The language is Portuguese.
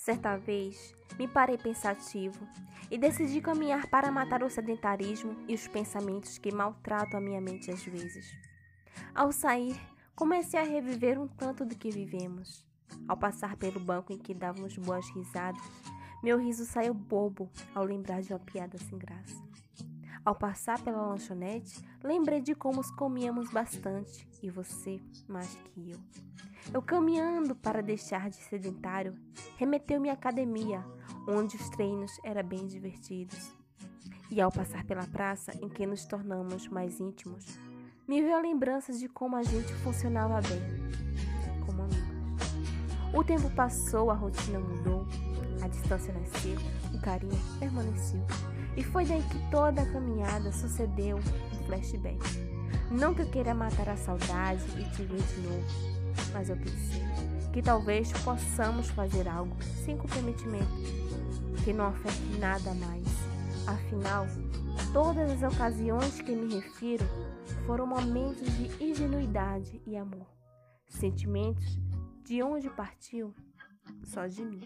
Certa vez, me parei pensativo e decidi caminhar para matar o sedentarismo e os pensamentos que maltratam a minha mente às vezes. Ao sair, comecei a reviver um tanto do que vivemos. Ao passar pelo banco em que dávamos boas risadas, meu riso saiu bobo ao lembrar de uma piada sem graça. Ao passar pela lanchonete, lembrei de como comíamos bastante e você mais que eu. Eu caminhando para deixar de sedentário, remeteu-me à academia, onde os treinos eram bem divertidos. E ao passar pela praça em que nos tornamos mais íntimos, me veio a lembrança de como a gente funcionava bem. O tempo passou, a rotina mudou, a distância nasceu, o carinho permaneceu. E foi daí que toda a caminhada sucedeu um flashback. Não que eu queira matar a saudade e te ver de novo, mas eu pensei que talvez possamos fazer algo sem comprometimento, que não afete nada mais. Afinal, todas as ocasiões que me refiro foram momentos de ingenuidade e amor, sentimentos de onde partiu só de mim.